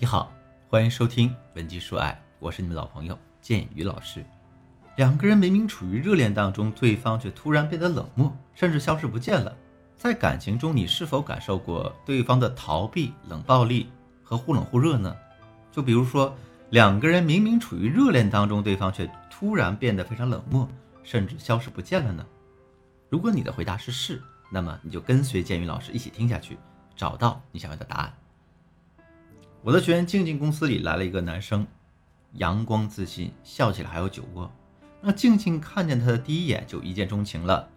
你好，欢迎收听文姬说爱，我是你们老朋友建宇老师。两个人明明处于热恋当中，对方却突然变得冷漠，甚至消失不见了。在感情中，你是否感受过对方的逃避、冷暴力和忽冷忽热呢？就比如说，两个人明明处于热恋当中，对方却突然变得非常冷漠，甚至消失不见了呢？如果你的回答是是，那么你就跟随建宇老师一起听下去，找到你想要的答案。我的学员静静公司里来了一个男生，阳光自信，笑起来还有酒窝。那静静看见他的第一眼就一见钟情了，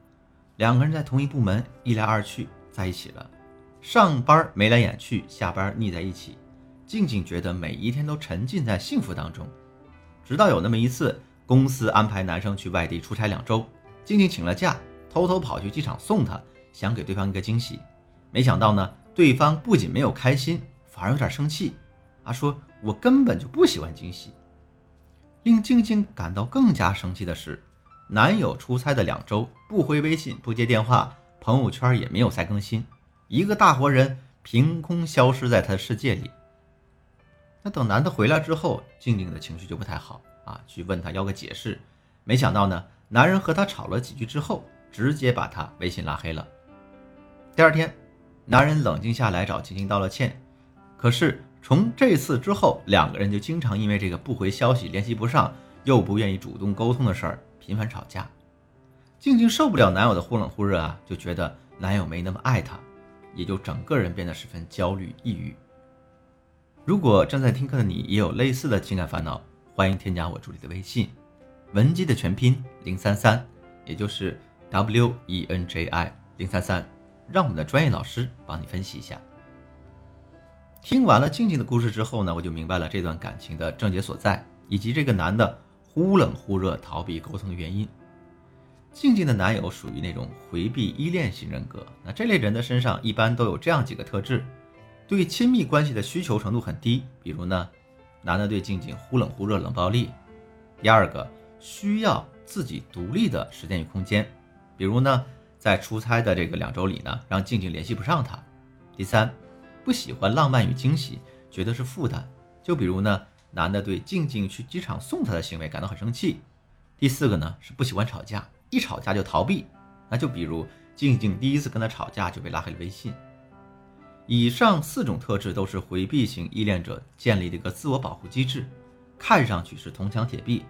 两个人在同一部门，一来二去在一起了。上班眉来眼去，下班腻在一起。静静觉得每一天都沉浸在幸福当中。直到有那么一次，公司安排男生去外地出差两周，静静请了假，偷偷跑去机场送他，想给对方一个惊喜。没想到呢，对方不仅没有开心。反而有点生气，啊，说我根本就不喜欢惊喜。令静静感到更加生气的是，男友出差的两周不回微信、不接电话，朋友圈也没有再更新，一个大活人凭空消失在他的世界里。那等男的回来之后，静静的情绪就不太好啊，去问他要个解释。没想到呢，男人和他吵了几句之后，直接把他微信拉黑了。第二天，男人冷静下来找静静道了歉。可是从这次之后，两个人就经常因为这个不回消息、联系不上，又不愿意主动沟通的事儿频繁吵架。静静受不了男友的忽冷忽热啊，就觉得男友没那么爱她，也就整个人变得十分焦虑、抑郁。如果正在听课的你也有类似的情感烦恼，欢迎添加我助理的微信，文姬的全拼零三三，也就是 W E N J I 零三三，让我们的专业老师帮你分析一下。听完了静静的故事之后呢，我就明白了这段感情的症结所在，以及这个男的忽冷忽热、逃避沟通的原因。静静的男友属于那种回避依恋型人格，那这类人的身上一般都有这样几个特质：对亲密关系的需求程度很低，比如呢，男的对静静忽冷忽热、冷暴力；第二个，需要自己独立的时间与空间，比如呢，在出差的这个两周里呢，让静静联系不上他；第三。不喜欢浪漫与惊喜，觉得是负担。就比如呢，男的对静静去机场送她的行为感到很生气。第四个呢是不喜欢吵架，一吵架就逃避。那就比如静静第一次跟他吵架就被拉黑了微信。以上四种特质都是回避型依恋者建立的一个自我保护机制，看上去是铜墙铁壁，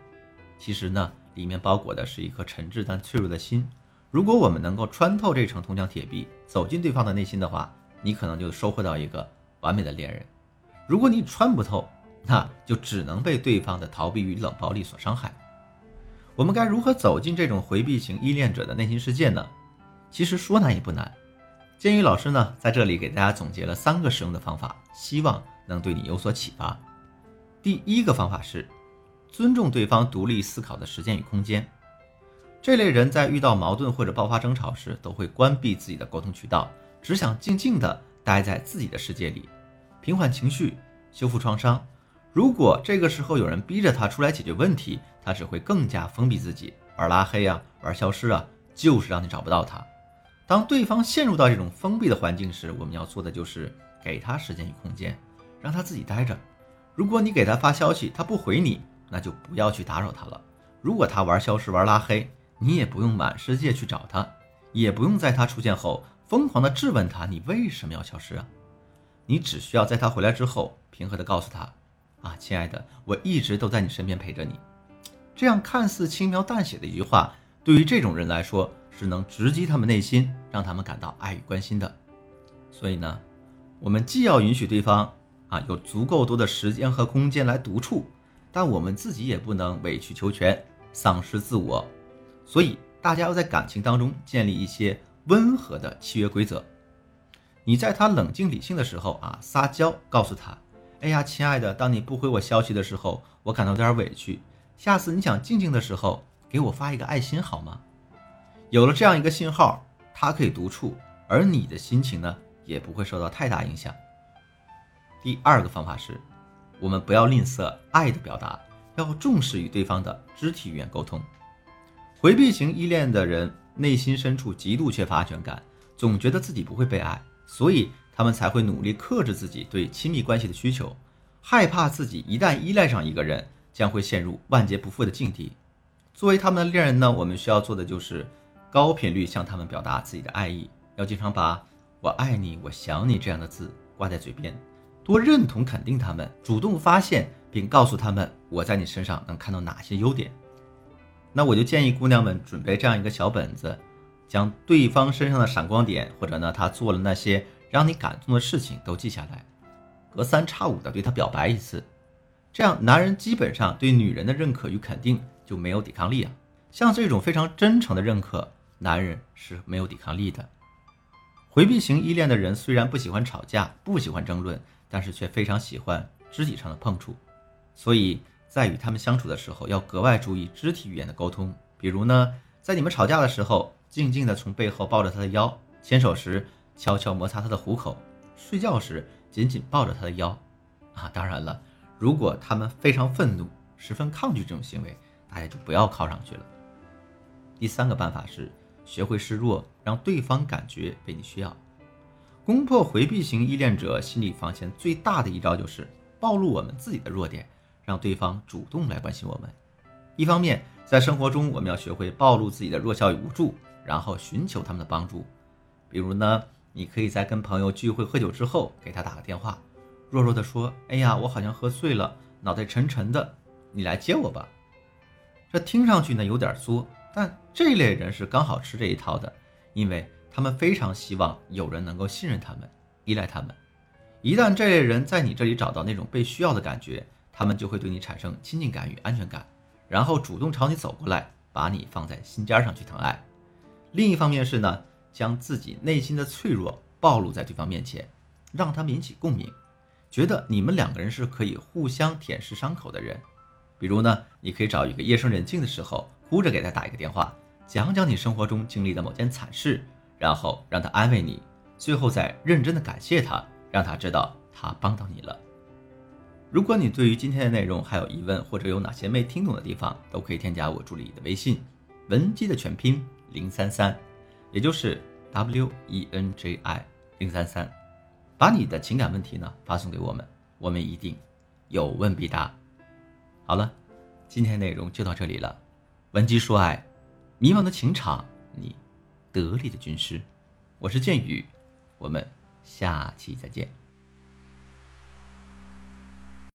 其实呢里面包裹的是一颗沉挚但脆弱的心。如果我们能够穿透这层铜墙铁壁，走进对方的内心的话。你可能就收获到一个完美的恋人，如果你穿不透，那就只能被对方的逃避与冷暴力所伤害。我们该如何走进这种回避型依恋者的内心世界呢？其实说难也不难。鉴于老师呢，在这里给大家总结了三个使用的方法，希望能对你有所启发。第一个方法是尊重对方独立思考的时间与空间。这类人在遇到矛盾或者爆发争吵时，都会关闭自己的沟通渠道。只想静静地待在自己的世界里，平缓情绪，修复创伤。如果这个时候有人逼着他出来解决问题，他只会更加封闭自己，玩拉黑啊，玩消失啊，就是让你找不到他。当对方陷入到这种封闭的环境时，我们要做的就是给他时间与空间，让他自己待着。如果你给他发消息，他不回你，那就不要去打扰他了。如果他玩消失、玩拉黑，你也不用满世界去找他，也不用在他出现后。疯狂地质问他：“你为什么要消失啊？”你只需要在他回来之后，平和地告诉他：“啊，亲爱的，我一直都在你身边陪着你。”这样看似轻描淡写的一句话，对于这种人来说是能直击他们内心，让他们感到爱与关心的。所以呢，我们既要允许对方啊有足够多的时间和空间来独处，但我们自己也不能委曲求全，丧失自我。所以，大家要在感情当中建立一些。温和的契约规则，你在他冷静理性的时候啊，撒娇告诉他：“哎呀，亲爱的，当你不回我消息的时候，我感到有点委屈。下次你想静静的时候，给我发一个爱心好吗？”有了这样一个信号，他可以独处，而你的心情呢，也不会受到太大影响。第二个方法是，我们不要吝啬爱的表达，要重视与对方的肢体语言沟通。回避型依恋的人。内心深处极度缺乏安全感，总觉得自己不会被爱，所以他们才会努力克制自己对亲密关系的需求。害怕自己一旦依赖上一个人，将会陷入万劫不复的境地。作为他们的恋人呢，我们需要做的就是高频率向他们表达自己的爱意，要经常把我爱你、我想你这样的字挂在嘴边，多认同肯定他们，主动发现并告诉他们我在你身上能看到哪些优点。那我就建议姑娘们准备这样一个小本子，将对方身上的闪光点，或者呢他做了那些让你感动的事情都记下来，隔三差五的对他表白一次，这样男人基本上对女人的认可与肯定就没有抵抗力啊。像这种非常真诚的认可，男人是没有抵抗力的。回避型依恋的人虽然不喜欢吵架，不喜欢争论，但是却非常喜欢肢体上的碰触，所以。在与他们相处的时候，要格外注意肢体语言的沟通。比如呢，在你们吵架的时候，静静地从背后抱着他的腰；牵手时，悄悄摩擦他的虎口；睡觉时，紧紧抱着他的腰。啊，当然了，如果他们非常愤怒，十分抗拒这种行为，大家就不要靠上去了。第三个办法是学会示弱，让对方感觉被你需要。攻破回避型依恋者心理防线最大的一招就是暴露我们自己的弱点。让对方主动来关心我们。一方面，在生活中，我们要学会暴露自己的弱小与无助，然后寻求他们的帮助。比如呢，你可以在跟朋友聚会喝酒之后，给他打个电话，弱弱的说：“哎呀，我好像喝醉了，脑袋沉沉的，你来接我吧。”这听上去呢有点作，但这类人是刚好吃这一套的，因为他们非常希望有人能够信任他们、依赖他们。一旦这类人在你这里找到那种被需要的感觉，他们就会对你产生亲近感与安全感，然后主动朝你走过来，把你放在心尖上去疼爱。另一方面是呢，将自己内心的脆弱暴露在对方面前，让他们引起共鸣，觉得你们两个人是可以互相舔舐伤口的人。比如呢，你可以找一个夜深人静的时候，哭着给他打一个电话，讲讲你生活中经历的某件惨事，然后让他安慰你，最后再认真的感谢他，让他知道他帮到你了。如果你对于今天的内容还有疑问，或者有哪些没听懂的地方，都可以添加我助理的微信，文姬的全拼零三三，也就是 W E N J I 零三三，把你的情感问题呢发送给我们，我们一定有问必答。好了，今天内容就到这里了，文姬说爱，迷茫的情场，你得力的军师，我是剑宇，我们下期再见。